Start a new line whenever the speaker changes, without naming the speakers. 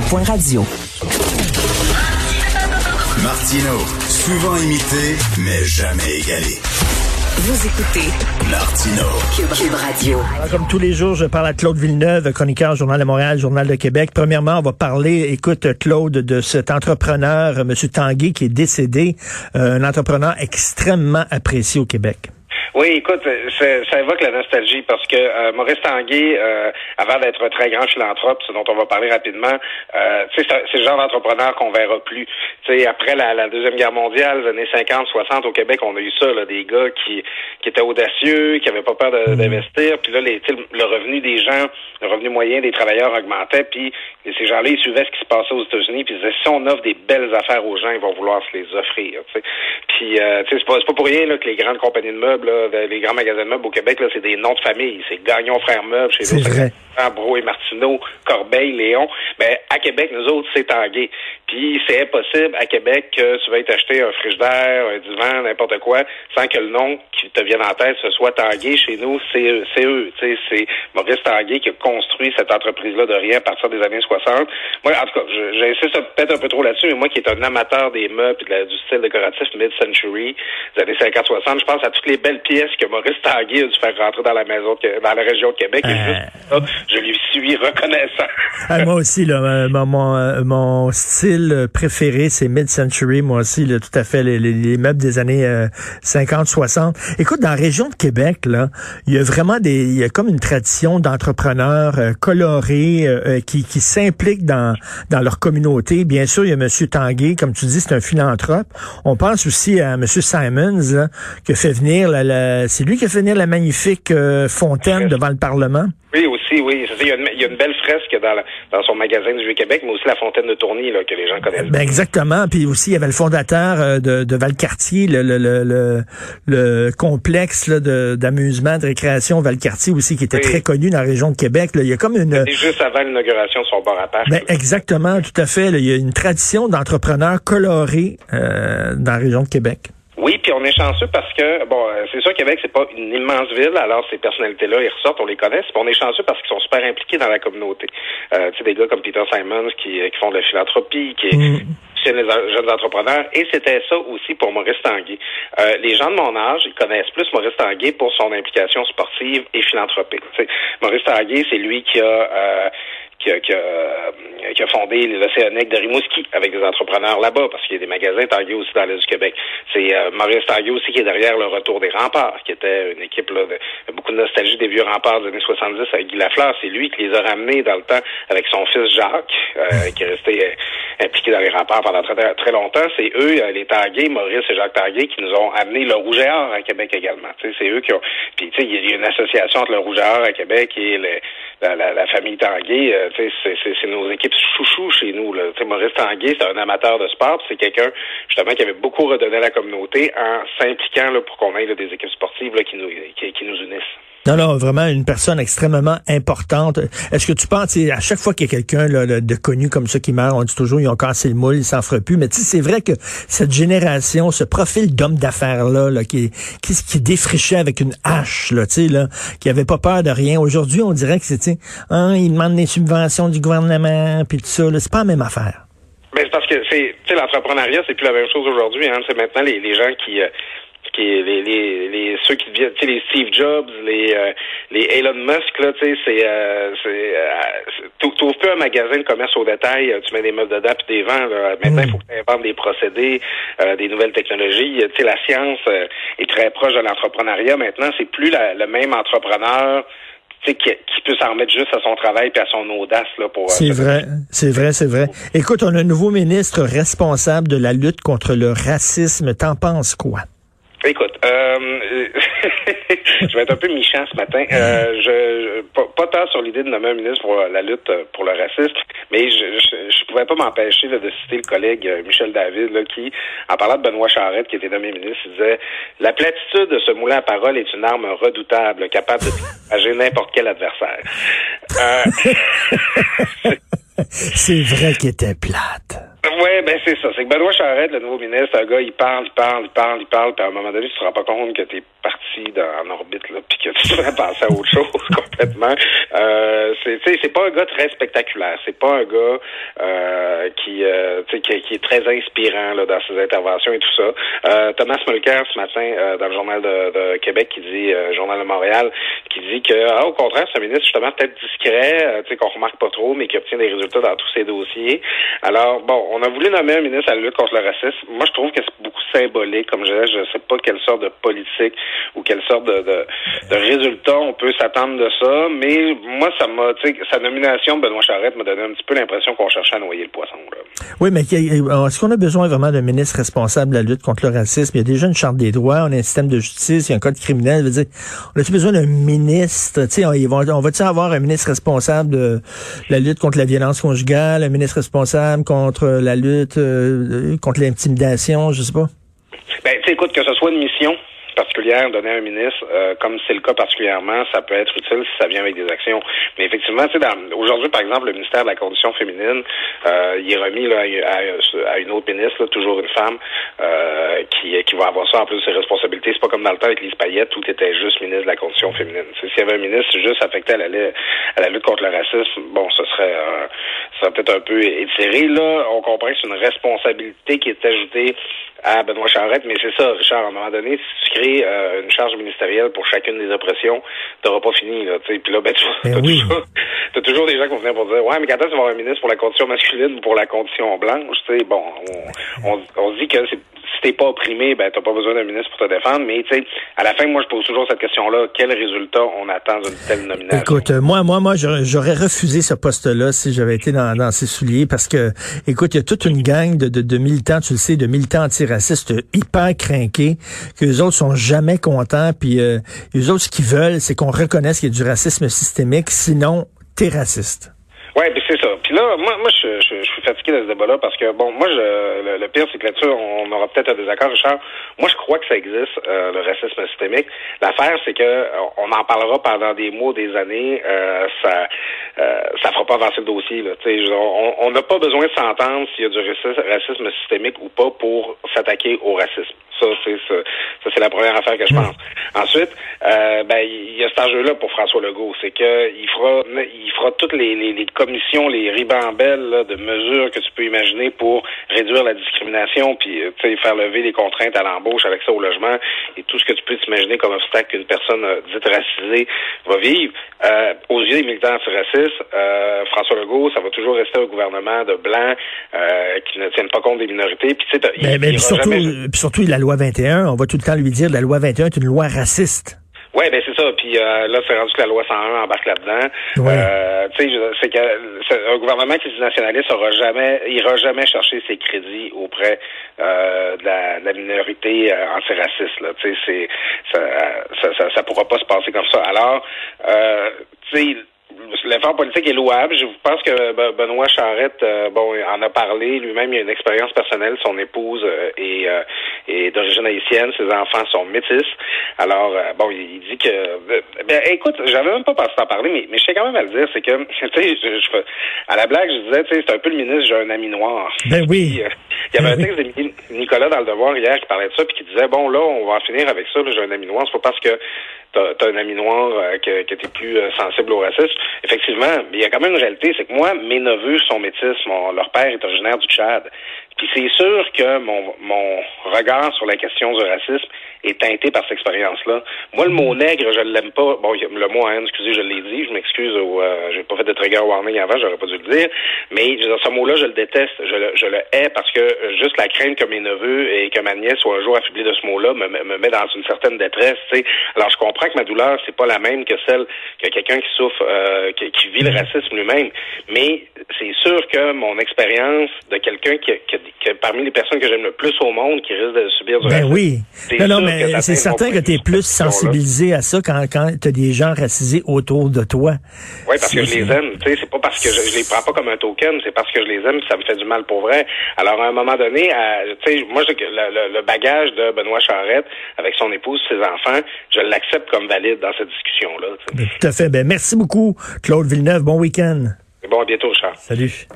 Point radio.
Martino, souvent imité, mais jamais égalé.
Vous écoutez
Martino.
Cube, Radio.
Alors, comme tous les jours, je parle à Claude Villeneuve, chroniqueur Journal de Montréal, Journal de Québec. Premièrement, on va parler, écoute, Claude, de cet entrepreneur, M. Tanguy, qui est décédé, euh, un entrepreneur extrêmement apprécié au Québec.
Oui, écoute, ça évoque la nostalgie parce que euh, Maurice Tanguay, euh, avant d'être un très grand philanthrope, ce dont on va parler rapidement, euh, c'est le genre d'entrepreneur qu'on verra plus. sais, après la, la, Deuxième Guerre mondiale, les années 50, 60, au Québec, on a eu ça, là, des gars qui, qui étaient audacieux, qui avaient pas peur mm-hmm. d'investir, puis là, les, le revenu des gens, le revenu moyen des travailleurs augmentait, puis ces gens-là, ils suivaient ce qui se passait aux États-Unis, puis ils disaient, si on offre des belles affaires aux gens, ils vont vouloir se les offrir. Puis, euh, c'est pas, pas pour rien là, que les grandes compagnies de meubles, les grands magasins de meubles au Québec, là, c'est des noms de famille. C'est Gagnon Frères Meubles chez.
C'est
Bro et Martineau, Corbeil, Léon. Ben, à Québec, nous autres, c'est Tanguay. Puis c'est impossible à Québec que tu veuilles t'acheter un frigidaire, un divan, n'importe quoi, sans que le nom qui te vienne en tête, ce soit Tanguay. Chez nous, c'est eux. C'est Maurice Tanguay qui a construit cette entreprise-là de rien à partir des années 60. Moi, en tout cas, j'insiste peut-être un peu trop là-dessus, mais moi qui est un amateur des meubles et du style décoratif mid-century, des années 50-60, je pense à toutes les belles pièces que Maurice Tanguay a dû faire rentrer dans la maison, dans la région de Québec. Et euh. Je lui suis reconnaissant.
Ah, moi aussi, là, euh, mon, euh, mon, style préféré, c'est mid-century. Moi aussi, là, tout à fait, les, les, meubles des années 50-60. Écoute, dans la région de Québec, là, il y a vraiment des, il y a comme une tradition d'entrepreneurs colorés qui, qui s'impliquent dans, dans leur communauté. Bien sûr, il y a M. Tanguay, comme tu dis, c'est un philanthrope. On pense aussi à M. Simons, qui a fait venir, la, c'est lui qui a fait venir la magnifique fontaine devant le Parlement.
Oui, aussi, oui. Il y, a une, il y a une belle fresque dans, dans son magasin du Vieux-Québec, mais aussi la fontaine de Tourny, là, que les gens connaissent.
Ben exactement. Puis aussi, il y avait le fondateur euh, de, de Valcartier, le, le, le, le, complexe d'amusement, de, récréation Valcartier aussi, qui était très connu dans la région de Québec. Là. Il y a comme une...
Juste avant l'inauguration de son bar à.
Ben, exactement, tout à fait. Il y a une tradition d'entrepreneurs colorés euh, dans la région de Québec.
Oui, puis on est chanceux parce que, bon, euh, c'est sûr Québec, c'est pas une immense ville, alors ces personnalités-là, ils ressortent, on les connaît, puis on est chanceux parce qu'ils sont super impliqués dans la communauté. Euh, tu sais, des gars comme Peter Simons qui, euh, qui font de la philanthropie, qui mm. les jeunes entrepreneurs, et c'était ça aussi pour Maurice Tanguay. Euh, les gens de mon âge, ils connaissent plus Maurice Tanguay pour son implication sportive et philanthropique. Maurice Tanguay, c'est lui qui a euh, qui a, qui a, euh, qui a fondé l'Océanique de Rimouski avec des entrepreneurs là-bas, parce qu'il y a des magasins Tanguay aussi dans l'Est du Québec. C'est euh, Maurice Tanguay aussi qui est derrière le retour des remparts, qui était une équipe là, de beaucoup de nostalgie des vieux remparts des années 70 avec Guy Lafleur. C'est lui qui les a ramenés dans le temps avec son fils Jacques, euh, qui est resté euh, impliqué dans les remparts pendant très, très longtemps. C'est eux, les Tanguay, Maurice et Jacques Tanguay, qui nous ont amené le Rouge et Or à Québec également. C'est eux qui ont... Puis, tu sais, il y a une association entre le Rouge et Or à Québec et le, la, la, la, famille Tanguay, euh, c'est nos équipes chouchous chez nous. Là. Maurice Tanguay, c'est un amateur de sport, c'est quelqu'un justement qui avait beaucoup redonné à la communauté en s'impliquant pour qu'on ait des équipes sportives là, qui, nous, qui nous unissent.
Non, non, vraiment une personne extrêmement importante. Est-ce que tu penses, à chaque fois qu'il y a quelqu'un de connu comme ça qui meurt, on dit toujours ils ont cassé le moule, ils s'en feraient plus. Mais tu sais, c'est vrai que cette génération, ce profil d'homme d'affaires là, là, qui, qui qui défrichait avec une hache, là, tu sais, là, qui avait pas peur de rien. Aujourd'hui, on dirait que c'est, hein, ils demandent des subventions du gouvernement, puis tout ça. C'est pas la même affaire.
Mais c'est parce que c'est, l'entrepreneuriat, c'est plus la même chose aujourd'hui. Hein. C'est maintenant les, les gens qui euh, qui les, les, les ceux qui viennent, tu sais, les Steve Jobs, les euh, les Elon Musk là, tu sais, c'est euh, c'est euh, tu plus un magasin de commerce au détail, euh, tu mets des meubles dedans puis des vents. Là. Maintenant, il faut que tu inventes des procédés, euh, des nouvelles technologies. Tu sais, la science est très proche de l'entrepreneuriat. Maintenant, c'est plus le même entrepreneur qui, qui peut s'en remettre juste à son travail et à son audace là pour.
C'est vrai, c'est vrai, c'est vrai. Écoute, on a un nouveau ministre responsable de la lutte contre le racisme. T'en penses quoi?
Écoute, euh, je vais être un peu méchant ce matin. Euh, je, pas, pas tant sur l'idée de nommer un ministre pour la lutte pour le racisme, mais je, je, pouvais pas m'empêcher de citer le collègue euh, Michel David, là, qui, en parlant de Benoît Charette, qui était nommé ministre, disait La platitude de ce moulin à parole est une arme redoutable, capable de dégager n'importe quel adversaire.
Euh, C'est vrai qu'il était plate.
Oui, ben c'est ça. C'est que Benoît Charette, le nouveau ministre, un gars, il parle, il parle, il parle, il parle, puis à un moment donné, tu te rends pas compte que t'es parti dans, en orbite, là, puis que tu devrais penser à autre chose complètement. Euh, c'est, c'est pas un gars très spectaculaire. C'est pas un gars euh, qui, euh, qui, qui est très inspirant là, dans ses interventions et tout ça. Euh, Thomas Mulcair, ce matin, euh, dans le Journal de, de Québec, qui dit, euh, Journal de Montréal, qui dit que, ah, au contraire, c'est un ministre justement peut-être discret, euh, tu sais, qu'on remarque pas trop, mais qui obtient des résultats dans tous ses dossiers. Alors, bon, on a voulu nommer un ministre à la lutte contre le racisme. Moi, je trouve que c'est beaucoup symbolique. Comme je disais, je sais pas quelle sorte de politique ou quelle sorte de, de, de résultat on peut s'attendre de ça, mais moi, ça m'a, sa nomination, Benoît Charette, m'a donné un petit peu l'impression qu'on cherchait à noyer le poisson. Là.
Oui, mais est-ce qu'on a besoin vraiment d'un ministre responsable de la lutte contre le racisme? Il y a déjà une charte des droits, on a un système de justice, il y a un code criminel. Je veux dire, on a-tu besoin d'un ministre? Tu sais, on, on va-tu avoir un ministre responsable de la lutte contre la violence conjugale, un ministre responsable contre la lutte euh, contre l'intimidation, je sais pas?
Ben, écoute, que ce soit une mission particulière donnée à un ministre, euh, comme c'est le cas particulièrement, ça peut être utile si ça vient avec des actions. Mais effectivement, aujourd'hui, par exemple, le ministère de la Condition féminine, euh, il est remis à, une autre ministre, toujours une femme, euh, qui, qui va avoir ça en plus de ses responsabilités. C'est pas comme dans le temps avec Lise Payette, tout était juste ministre de la Condition féminine. S'il y avait un ministre juste affecté à la, à la lutte contre le racisme, bon, ce serait, ça peut-être un peu étiré. Là, on comprend que c'est une responsabilité qui est ajoutée à Benoît Charette, mais c'est ça, Richard, à un moment donné, si tu euh, une charge ministérielle pour chacune des oppressions, t'auras pas fini, là, tu sais. Puis là, ben, tu
ben
as,
oui.
toujours, as toujours des gens qui vont venir pour dire, ouais, mais quand est-ce qu'on va avoir un ministre pour la condition masculine ou pour la condition blanche, tu sais, bon, on, on, on se dit que c'est t'es pas opprimé, ben t'as pas besoin d'un ministre pour te défendre. Mais tu sais, à la fin, moi, je pose toujours cette question-là quel résultat on attend d'une telle nomination?
Écoute, euh, moi, moi, moi, j'aurais refusé ce poste-là si j'avais été dans, dans ses souliers, parce que, écoute, il y a toute une gang de, de, de militants, tu le sais, de militants antiracistes hyper craqués, que les autres sont jamais contents, puis euh, les autres, ce qu'ils veulent, c'est qu'on reconnaisse qu'il y a du racisme systémique, sinon, t'es raciste.
Oui, puis c'est ça. Puis là, moi, moi je, je, je suis fatigué de ce débat-là parce que, bon, moi, je, le, pire, c'est que là-dessus, on aura peut-être un désaccord, Richard. Moi, je crois que ça existe, euh, le racisme systémique. L'affaire, c'est que on en parlera pendant des mois, des années. Euh, ça euh, ça fera pas avancer le dossier. Là. on n'a pas besoin de s'entendre s'il y a du racisme systémique ou pas pour s'attaquer au racisme. Ça, c'est ça, c'est la première affaire que je pense. Ensuite, euh, ben il y a cet enjeu-là pour François Legault, c'est que il fera il fera toutes les, les, les commissions, les ribambelles là, de mesures que tu peux imaginer pour réduire la discrimination, puis euh, faire lever les contraintes à l'embauche avec ça au logement et tout ce que tu peux t'imaginer comme obstacle qu'une personne euh, dite racisée va vivre. Euh, aux yeux des militants antiracistes, euh, François Legault, ça va toujours rester un gouvernement de blancs euh, qui ne tiennent pas compte des minorités. Puis,
mais, mais surtout, jamais... puis surtout, la loi 21, on va tout le temps lui dire la loi 21 est une loi raciste.
Oui, ben c'est ça. Puis euh, là, c'est rendu que la loi 101 embarque là-dedans.
Ouais.
Euh, tu sais, c'est que un gouvernement qui est nationaliste aura jamais, ira jamais chercher ses crédits auprès euh, de, la, de la minorité euh, antiraciste. Là, tu sais, c'est ça, ça, ça, ça, pourra pas se passer comme ça. Alors, euh, tu sais l'effort politique est louable. Je pense que Benoît Charette, euh, bon, en a parlé. Lui-même, il a une expérience personnelle. Son épouse euh, est, euh, est d'origine haïtienne. Ses enfants sont métis. Alors, bon, il, dit que... ben, écoute, j'avais même pas pensé t'en parler, mais, mais je sais quand même à le dire. C'est que, tu sais, à la blague, je disais, tu sais, c'est un peu le ministre, j'ai un ami noir.
Ben oui.
Il y avait un texte de Nicolas dans le Devoir hier qui parlait de ça, puis qui disait, bon, là, on va en finir avec ça. J'ai un ami noir. C'est pas parce que t'as un ami noir euh, que, que t'es plus euh, sensible au racisme. Effectivement, il y a quand même une réalité, c'est que moi, mes neveux sont métis, mon, leur père est originaire du Tchad. Puis c'est sûr que mon, mon regard sur la question du racisme est teinté par cette expérience-là. Moi, le mot nègre, je l'aime pas. Bon, le mot haine, excusez, je l'ai dit, je m'excuse, euh, j'ai pas fait de trigger warning avant, j'aurais pas dû le dire. Mais ce mot-là, je le déteste, je le, je le hais parce que juste la crainte que mes neveux et que ma nièce soient un jour affublés de ce mot-là me, me met dans une certaine détresse. Alors, je comprends que ma douleur, c'est pas la même que celle que quelqu'un qui souffre, euh, qui, qui, vit le mm-hmm. racisme lui-même. Mais c'est sûr que mon expérience de quelqu'un qui, qui, que parmi les personnes que j'aime le plus au monde qui risquent de subir du
ben
racisme.
oui. Non, non, mais c'est certain que tu es plus sensibilisé à ça quand, quand tu as des gens racisés autour de toi.
Oui, parce que je les aime. Tu sais, c'est pas parce que je, je, les prends pas comme un token, c'est parce que je les aime, ça me fait du mal pour vrai. Alors, à un moment donné, tu sais, moi, le, le, le, bagage de Benoît Charette avec son épouse, ses enfants, je l'accepte comme valide dans cette discussion-là.
Tout à fait. Ben, merci beaucoup, Claude Villeneuve. Bon week-end.
Bon, à bientôt, Charles.
Salut.